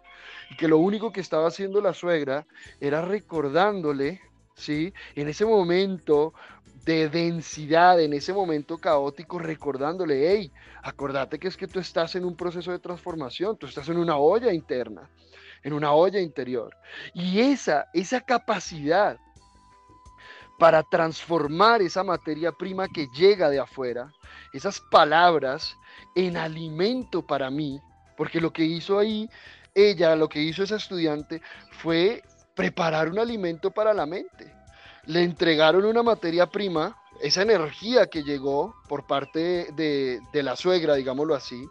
y que lo único que estaba haciendo la suegra era recordándole, ¿sí? En ese momento de densidad, en ese momento caótico, recordándole, hey, acordate que es que tú estás en un proceso de transformación, tú estás en una olla interna, en una olla interior. Y esa, esa capacidad para transformar esa materia prima que llega de afuera, esas palabras, en alimento para mí, porque lo que hizo ahí ella, lo que hizo esa estudiante fue preparar un alimento para la mente. Le entregaron una materia prima, esa energía que llegó por parte de, de la suegra, digámoslo así,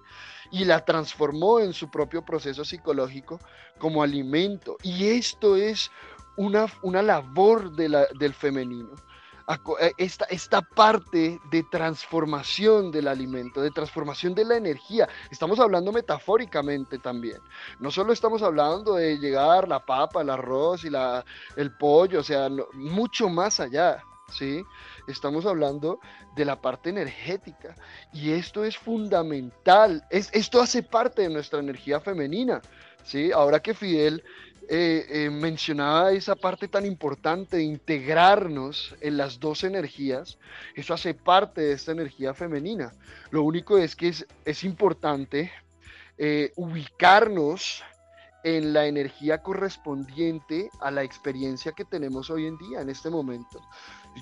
y la transformó en su propio proceso psicológico como alimento. Y esto es una, una labor del femenino. Eh, esta, esta parte de transformación del alimento, de transformación de la energía. Estamos hablando metafóricamente también. No solo estamos hablando de llegar la papa, el arroz y la, el pollo, o sea, mucho más allá. ¿sí? Estamos hablando de la parte energética y esto es fundamental. Es, esto hace parte de nuestra energía femenina, ¿sí? Ahora que Fidel eh, eh, mencionaba esa parte tan importante de integrarnos en las dos energías, eso hace parte de esta energía femenina. Lo único es que es, es importante eh, ubicarnos en la energía correspondiente a la experiencia que tenemos hoy en día, en este momento.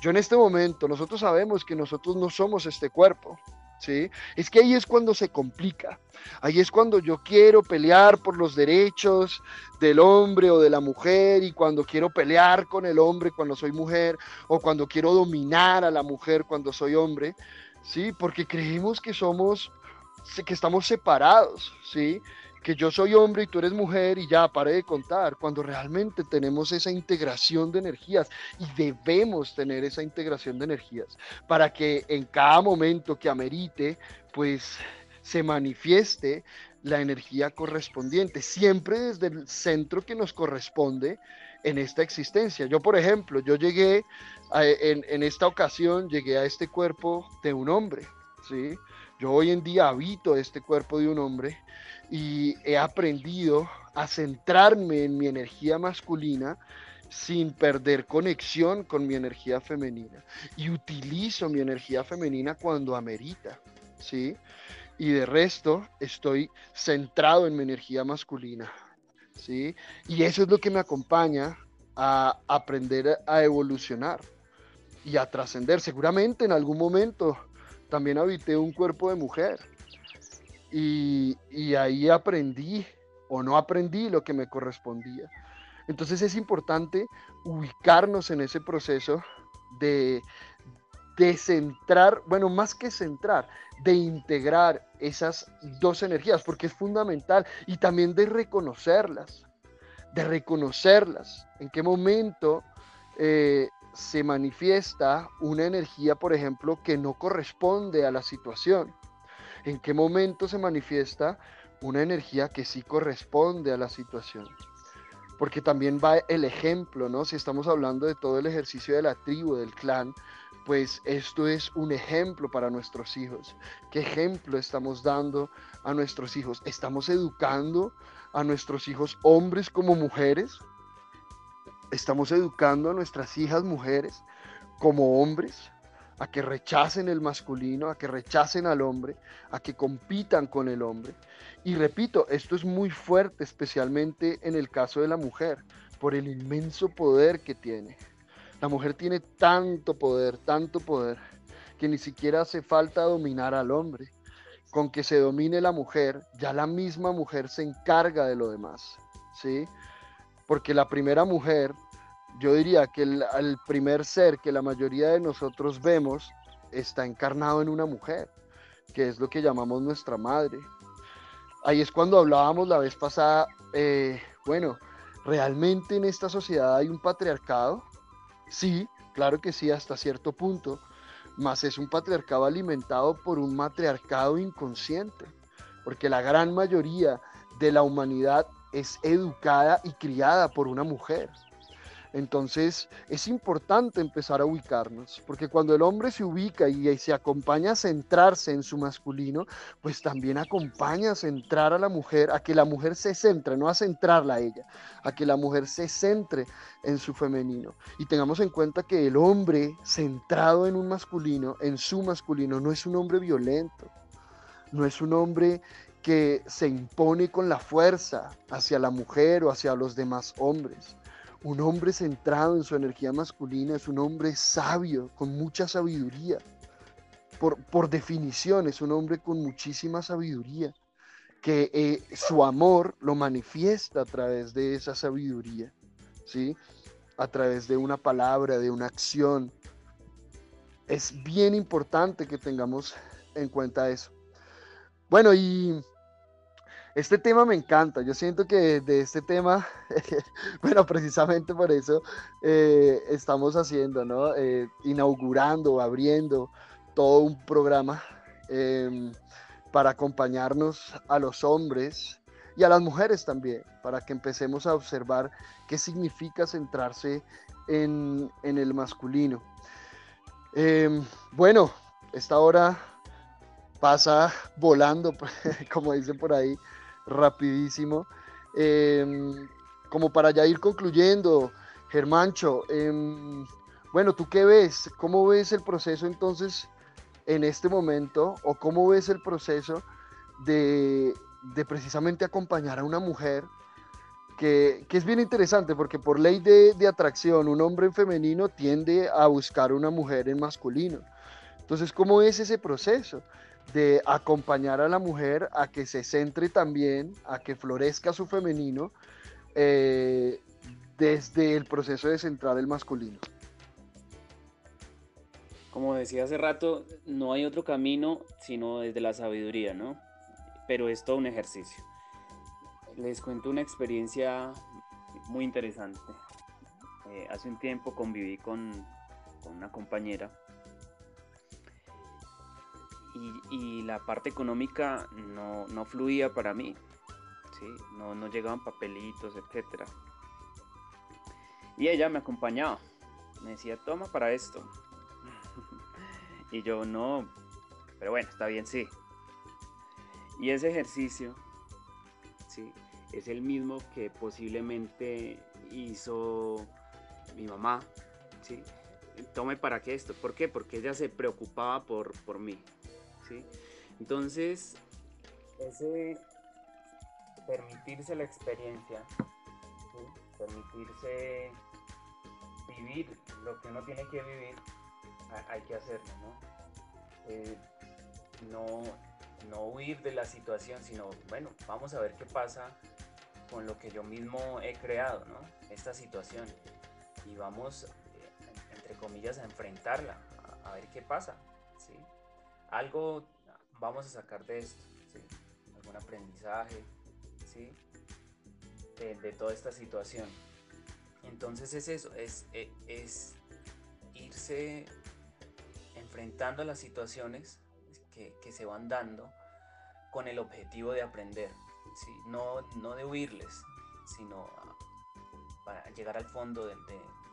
Yo en este momento, nosotros sabemos que nosotros no somos este cuerpo, es que ahí es cuando se complica. Ahí es cuando yo quiero pelear por los derechos del hombre o de la mujer y cuando quiero pelear con el hombre cuando soy mujer o cuando quiero dominar a la mujer cuando soy hombre, ¿sí? Porque creemos que somos que estamos separados, ¿sí? Que yo soy hombre y tú eres mujer y ya, pare de contar, cuando realmente tenemos esa integración de energías y debemos tener esa integración de energías para que en cada momento que amerite, pues se manifieste la energía correspondiente, siempre desde el centro que nos corresponde en esta existencia. Yo, por ejemplo, yo llegué en, en, esta ocasión, llegué a este cuerpo de un hombre, ¿sí? Yo hoy en día habito este cuerpo de un hombre y he aprendido a centrarme en mi energía masculina sin perder conexión con mi energía femenina. Y utilizo mi energía femenina cuando amerita, ¿sí? Y de resto estoy centrado en mi energía masculina, ¿sí? Y eso es lo que me acompaña a aprender a evolucionar y a trascender. Seguramente en algún momento también habité un cuerpo de mujer, y, ahí aprendí o no aprendí lo que me correspondía. Entonces es importante ubicarnos en ese proceso de, de centrar, bueno, más que centrar, de integrar esas dos energías, porque es fundamental, y también de reconocerlas, de reconocerlas, en qué momento eh, se manifiesta una energía, por ejemplo, que no corresponde a la situación en qué momento se manifiesta una energía que sí corresponde a la situación. Porque también va el ejemplo, ¿no? Si estamos hablando de todo el ejercicio de la tribu, del clan, pues esto es un ejemplo para nuestros hijos. ¿Qué ejemplo estamos dando a nuestros hijos? ¿Estamos educando a nuestros hijos hombres como mujeres? ¿Estamos educando a nuestras hijas mujeres como hombres? A que rechacen el masculino, a que rechacen al hombre, a que compitan con el hombre. Y repito, esto es muy fuerte, especialmente en el caso de la mujer, por el inmenso poder que tiene. La mujer tiene tanto poder, tanto poder, que ni siquiera hace falta dominar al hombre. Con que se domine la mujer, ya la misma mujer se encarga de lo demás, ¿sí? Porque la primera mujer yo diría que el, primer ser que la mayoría de nosotros vemos está encarnado en una mujer, que es lo que llamamos nuestra madre. Ahí es cuando hablábamos la vez pasada, eh, bueno, ¿realmente en esta sociedad hay un patriarcado? Sí, claro que sí, hasta cierto punto, mas es un patriarcado alimentado por un matriarcado inconsciente, porque la gran mayoría de la humanidad es educada y criada por una mujer. Entonces es importante empezar a ubicarnos, porque cuando el hombre se ubica y, se acompaña a centrarse en su masculino, pues también acompaña a centrar a la mujer, a que la mujer se centre, no a centrarla a ella, a que la mujer se centre en su femenino. Y tengamos en cuenta que el hombre centrado en un masculino, en su masculino, no es un hombre violento, no es un hombre que se impone con la fuerza hacia la mujer o hacia los demás hombres un hombre centrado en su energía masculina es un hombre sabio, con mucha sabiduría. Por, por definición, es un hombre con muchísima sabiduría, que eh, su amor lo manifiesta a través de esa sabiduría, ¿sí? A través de una palabra, de una acción. Es bien importante que tengamos en cuenta eso. Bueno, y este tema me encanta, yo siento que de este tema, bueno, precisamente por eso eh, estamos haciendo, ¿no? Eh, inaugurando, abriendo todo un programa em, para acompañarnos a los hombres y a las mujeres también, para que empecemos a observar qué significa centrarse en, el masculino. Em, bueno, esta hora pasa volando, como dicen por ahí rapidísimo. Em, como para ya ir concluyendo, Germancho, em, bueno, ¿tú qué ves? ¿Cómo ves el proceso entonces en este momento? ¿O cómo ves el proceso de, precisamente acompañar a una mujer? Que, es bien interesante porque por ley de, de atracción, un hombre en femenino tiende a buscar una mujer en masculino. Entonces, ¿cómo es ese proceso? De acompañar a la mujer a que se centre también, a que florezca su femenino eh, desde el proceso de centrar el masculino. Como decía hace rato, no hay otro camino sino desde la sabiduría, ¿no? Pero es todo un ejercicio. les cuento una experiencia muy interesante. Eh, hace un tiempo conviví con, una compañera y, la parte económica no, fluía para mí, ¿sí? no, no llegaban papelitos, etc. Y ella me acompañaba, me decía, toma para esto. y yo no, pero bueno, está bien, sí. Y ese ejercicio, ¿sí? Es el mismo que posiblemente hizo mi mamá, ¿sí? Tome para qué esto. ¿Por qué? Porque ella se preocupaba por, por mí, Entonces, ese permitirse la experiencia, permitirse vivir lo que uno tiene que vivir, hay que hacerlo, ¿no? Eh, no, no huir de la situación, sino, bueno, vamos a ver qué pasa con lo que yo mismo he creado. Esta situación. Y vamos, eh, entre comillas, a enfrentarla, a, ver qué pasa. Algo vamos a sacar de esto. Algún aprendizaje. De, toda esta situación. Entonces es eso, es, es irse enfrentando a las situaciones que, se van dando con el objetivo de aprender, no, no de huirles, sino para llegar al fondo de,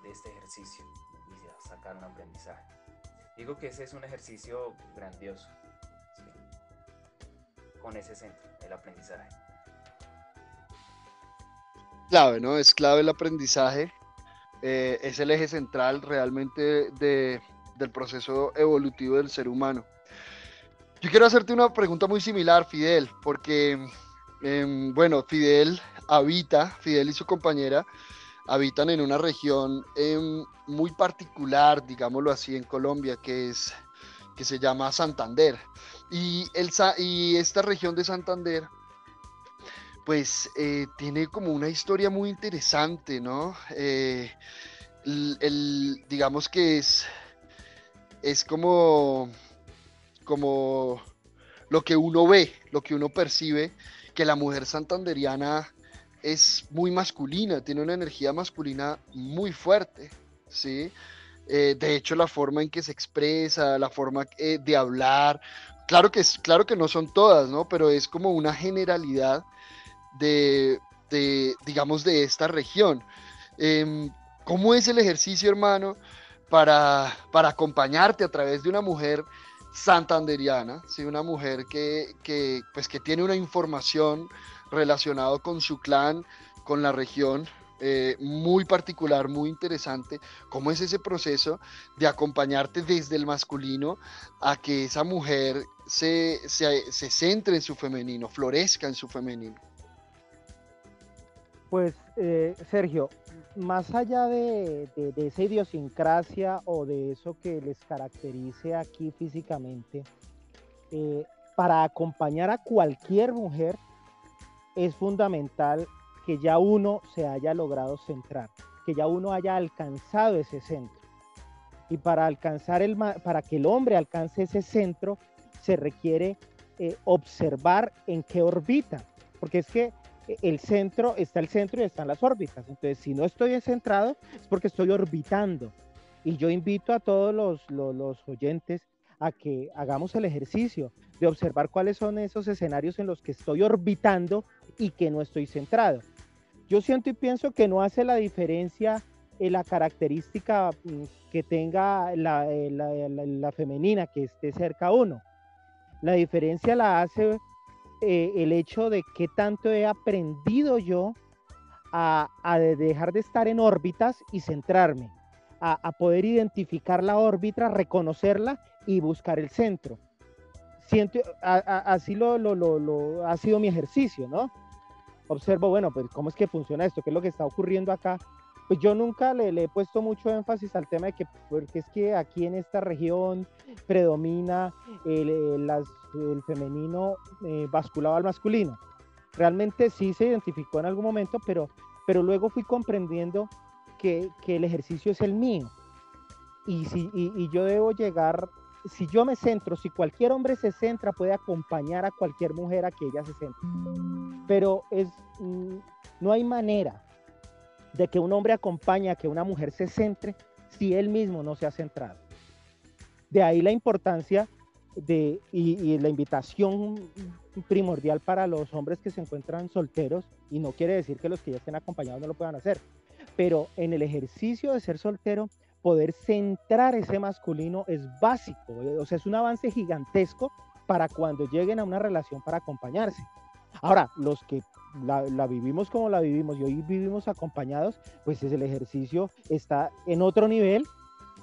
este ejercicio y sacar un aprendizaje. Digo que ese es un ejercicio grandioso, con ese centro, el aprendizaje. Clave, ¿no? Es clave el aprendizaje. Eh, es el eje central realmente de, del proceso evolutivo del ser humano. Yo quiero hacerte una pregunta muy similar, Fidel, porque, em, bueno, Fidel habita, Fidel y su compañera habitan en una región em, muy particular, digámoslo así, en Colombia, que es que se llama Santander. Y, esta región de Santander, pues eh, tiene como una historia muy interesante, ¿no? Eh, el, digamos que es, es como como lo que uno ve, lo que uno percibe, que la mujer santanderiana es muy masculina, tiene una energía masculina muy fuerte, ¿sí? Eh, de hecho, la forma en que se expresa, la forma eh, de hablar, claro que, es, claro que no son todas, ¿no? Pero es como una generalidad de, digamos, de esta región. Em, ¿Cómo es el ejercicio, hermano, para, para acompañarte a través de una mujer santanderiana, ¿sí? una mujer que, pues, que tiene una información relacionada con su clan, con la región, eh, muy particular, muy interesante, cómo es ese proceso de acompañarte desde el masculino a que esa mujer se, se, se centre en su femenino, florezca en su femenino. Pues eh, Sergio, más allá de, esa idiosincrasia o de eso que les caracterice aquí físicamente, eh, para acompañar a cualquier mujer es fundamental que ya uno se haya logrado centrar, que ya uno haya alcanzado ese centro. Y para alcanzar el, para que el hombre alcance ese centro, se requiere eh, observar en qué orbita, porque es que el centro, está el centro y están las órbitas. Entonces, si no estoy centrado, es porque estoy orbitando. Y yo invito a todos los, los, oyentes a que hagamos el ejercicio de observar cuáles son esos escenarios en los que estoy orbitando y que no estoy centrado. Yo siento y pienso que no hace la diferencia en la característica mm, que tenga la, la, la, femenina que esté cerca a uno. La diferencia la hace eh, el hecho de qué tanto he aprendido yo a, dejar de estar en órbitas y centrarme, a, poder identificar la órbita, reconocerla y buscar el centro. Siento, así lo, lo, ha sido mi ejercicio, ¿no? Observo, bueno, pues cómo es que funciona esto, qué es lo que está ocurriendo acá. Pues yo nunca le, he puesto mucho énfasis al tema de que, porque es que aquí en esta región predomina el, el femenino eh, basculado al masculino. Realmente sí se identificó en algún momento, pero, pero luego fui comprendiendo que, que el ejercicio es el mío. Y, si, y, yo debo llegar si yo me centro, si cualquier hombre se centra, puede acompañar a cualquier mujer a que ella se centre. Pero es, mm, no hay manera de que un hombre acompañe a que una mujer se centre si él mismo no se ha centrado. De ahí la importancia de, y, la invitación primordial para los hombres que se encuentran solteros, y no quiere decir que los que ya estén acompañados no lo puedan hacer, pero en el ejercicio de ser soltero, poder centrar ese masculino es básico, o sea, es un avance gigantesco para cuando lleguen a una relación para acompañarse. Ahora, los que la, vivimos como la vivimos y hoy vivimos acompañados, pues es el ejercicio está en otro nivel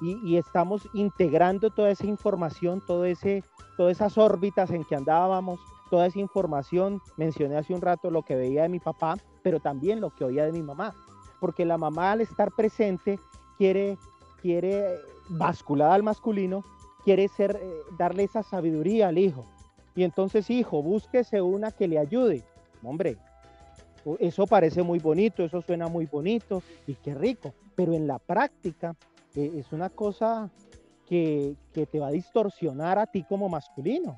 y, estamos integrando toda esa información, todo ese, todas esas órbitas en que andábamos, toda esa información. Mencioné hace un rato lo que veía de mi papá, pero también lo que oía de mi mamá, porque la mamá al estar presente quiere, quiere bascular al masculino, quiere ser, eh, darle esa sabiduría al hijo. Y entonces, hijo, búsquese una que le ayude. Hombre, eso parece muy bonito, eso suena muy bonito y qué rico, pero en la práctica eh, es una cosa que, te va a distorsionar a ti como masculino,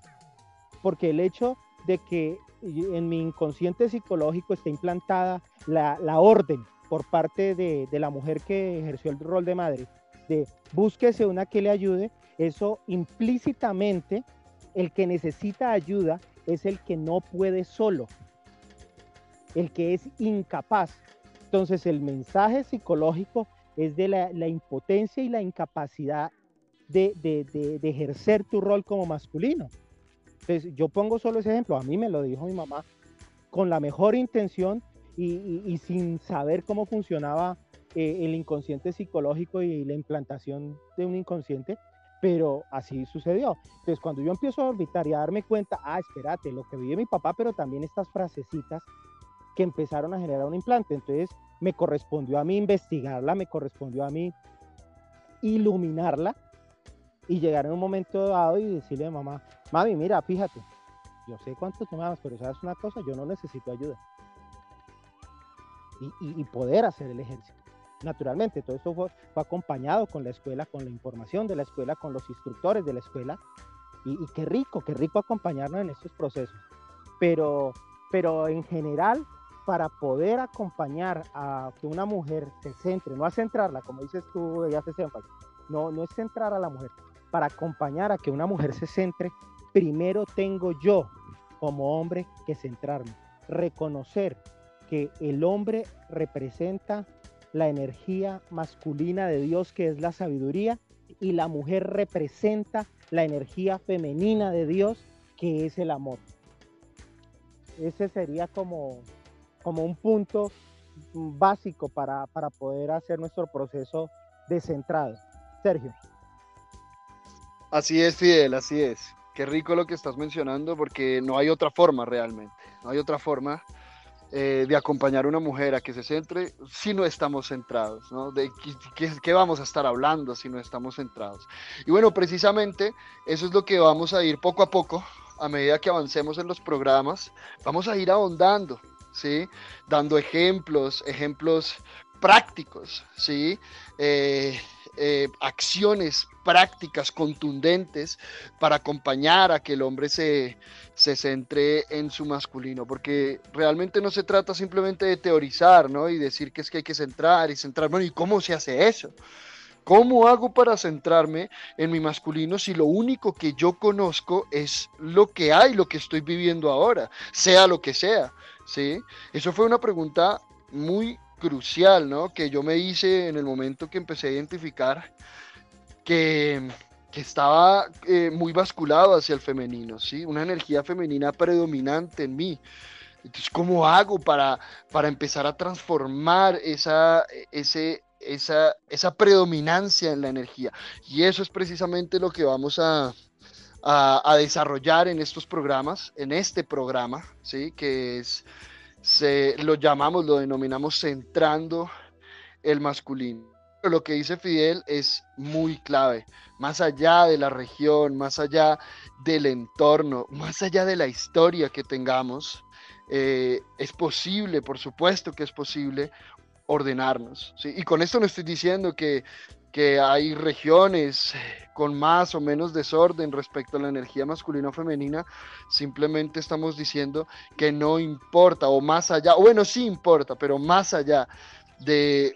porque el hecho de que en mi inconsciente psicológico esté implantada la, orden por parte de, de, la mujer que ejerció el rol de madre, de búsquese una que le ayude, eso implícitamente el que necesita ayuda es el que no puede solo el que es incapaz. Entonces el mensaje psicológico es de la, impotencia y la incapacidad de, ejercer tu rol como masculino. Entonces yo pongo solo ese ejemplo, a mí me lo dijo mi mamá con la mejor intención y, sin saber cómo funcionaba eh, el inconsciente psicológico y la implantación de un inconsciente, pero así sucedió. Entonces, cuando yo empiezo a orbitar y a darme cuenta, ah, espérate, lo que vive mi papá, pero también estas frasecitas que empezaron a generar un implante. Entonces me correspondió a mí investigarla, me correspondió a mí iluminarla y llegar en un momento dado y decirle a mamá, mami, mira, fíjate, yo sé cuánto tomabas, pero sabes una cosa, yo no necesito ayuda. Y, poder hacer el ejercicio. Naturalmente, todo eso fue, acompañado con la escuela, con la información de la escuela, con los instructores de la escuela. Y, y qué rico, qué rico acompañarnos en estos procesos. Pero, pero en general, para poder acompañar a que una mujer se centre, no a centrarla, como dices tú, ya se énfasis, no, no es centrar a la mujer, para acompañar a que una mujer se centre, primero tengo yo como hombre que centrarme, reconocer que el hombre representa la energía masculina de Dios que es la sabiduría y la mujer representa la energía femenina de Dios que es el amor. Ese sería como como un punto básico para, poder hacer nuestro proceso descentrado. Sergio. Así es, Fidel, así es. Qué rico lo que estás mencionando porque no hay otra forma realmente, no hay otra forma eh, de acompañar a una mujer a que se centre si no estamos centrados, ¿no? ¿De qué, qué, vamos a estar hablando si no estamos centrados? Y bueno, precisamente eso es lo que vamos a ir poco a poco, a medida que avancemos en los programas, vamos a ir ahondando ¿sí? Dando ejemplos, ejemplos prácticos, ¿sí? Eh, eh, acciones prácticas, contundentes, para acompañar a que el hombre se, se centre en su masculino, porque realmente no se trata simplemente de teorizar, ¿no? Y decir que es que hay que centrar y centrar, bueno, ¿y cómo se hace eso? ¿Cómo hago para centrarme en mi masculino si lo único que yo conozco es lo que hay, lo que estoy viviendo ahora, sea lo que sea? ¿sí? Eso fue una pregunta muy crucial, ¿no? Que yo me hice en el momento que empecé a identificar que, estaba eh, muy basculado hacia el femenino, ¿sí? Una energía femenina predominante en mí. Entonces, ¿cómo hago para, para empezar a transformar esa, ese, esa, esa predominancia en la energía? Y eso es precisamente lo que vamos a, a, desarrollar en estos programas, en este programa, ¿sí? que es, se, lo llamamos, lo denominamos centrando el masculino. Lo que dice Fidel es muy clave, más allá de la región, más allá del entorno, más allá de la historia que tengamos, eh, es posible, por supuesto que es posible, ordenarnos. Y con esto no estoy diciendo que que hay regiones con más o menos desorden respecto a la energía masculina o femenina, simplemente estamos diciendo que no importa, o más allá, bueno, sí importa, pero más allá de,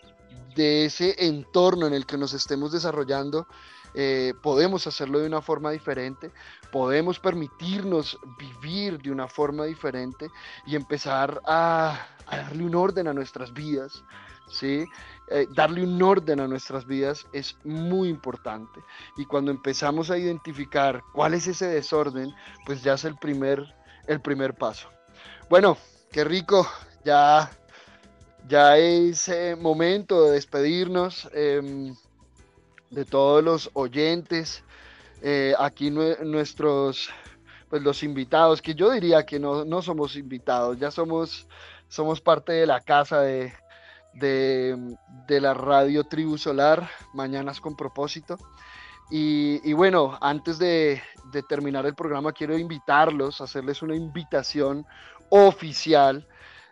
ese entorno en el que nos estemos desarrollando, eh, podemos hacerlo de una forma diferente, podemos permitirnos vivir de una forma diferente y empezar a darle un orden a nuestras vidas, ¿sí? Eh, darle un orden a nuestras vidas es muy importante. Y cuando empezamos a identificar cuál es ese desorden, pues ya es el primer, el primer paso. Bueno, qué rico, ya, ya es eh, momento de despedirnos em, de todos los oyentes. Eh, aquí nuestros, pues los invitados, que yo diría que no, no somos invitados, ya somos, somos parte de la casa de, de, la radio Tribu Solar, Mañanas con propósito. Y, bueno, antes de, terminar el programa, quiero invitarlos, hacerles una invitación oficial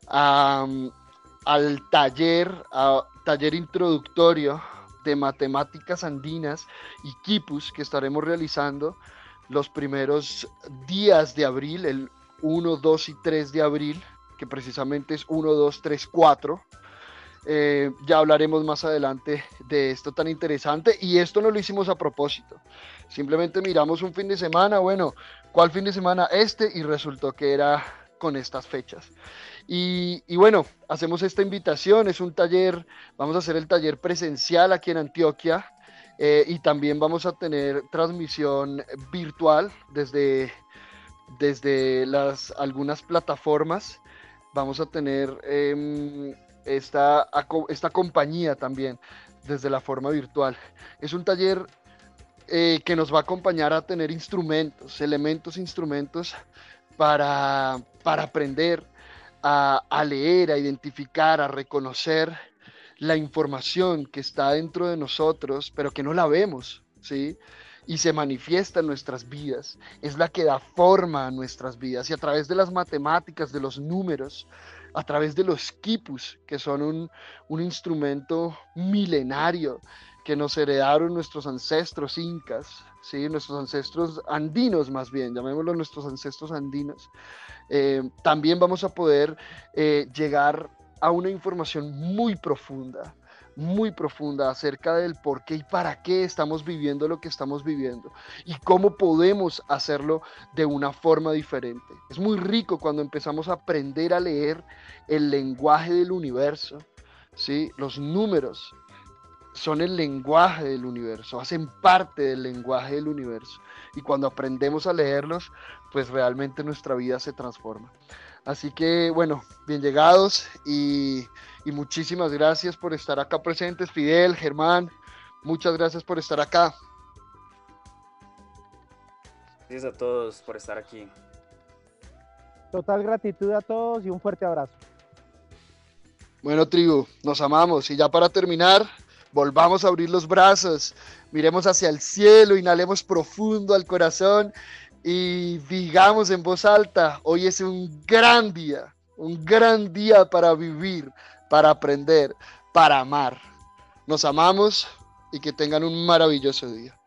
al taller, taller introductorio de matemáticas andinas y quipus que estaremos realizando los primeros días de abril, el 1, 2 y 3 de abril, que precisamente es 1, 2, 3, 4 eh, ya hablaremos más adelante de esto tan interesante y esto no lo hicimos a propósito. Simplemente miramos un fin de semana, bueno, ¿cuál fin de semana? Este y resultó que era con estas fechas. Y, bueno, hacemos esta invitación, es un taller, vamos a hacer el taller presencial aquí en Antioquia eh, y también vamos a tener transmisión virtual desde, desde las, algunas plataformas. Vamos a tener... Em, esta, esta compañía también desde la forma virtual. Es un taller eh, que nos va a acompañar a tener instrumentos, elementos, instrumentos para, para aprender a, a, leer, a identificar, a reconocer la información que está dentro de nosotros, pero que no la vemos, ¿sí? Y se manifiesta en nuestras vidas. Es la que da forma a nuestras vidas. Y a través de las matemáticas, de los números, a través de los quipus, que son un, instrumento milenario que nos heredaron nuestros ancestros incas, ¿sí? nuestros ancestros andinos más bien, llamémoslo nuestros ancestros andinos. Eh, también vamos a poder eh, llegar a una información muy profunda muy profunda acerca del por qué y para qué estamos viviendo lo que estamos viviendo y cómo podemos hacerlo de una forma diferente. Es muy rico cuando empezamos a aprender a leer el lenguaje del universo, ¿sí? Los números son el lenguaje del universo, hacen parte del lenguaje del universo y cuando aprendemos a leerlos, pues realmente nuestra vida se transforma. Así que bueno, bien llegados y y muchísimas gracias por estar acá presentes, Fidel, Germán, muchas gracias por estar acá. Gracias a todos por estar aquí. Total gratitud a todos y un fuerte abrazo. Bueno, tribu, nos amamos y ya para terminar, volvamos a abrir los brazos, miremos hacia el cielo, inhalemos profundo al corazón y digamos en voz alta, hoy es un gran día, un gran día para vivir, para aprender, para amar. Nos amamos y que tengan un maravilloso día.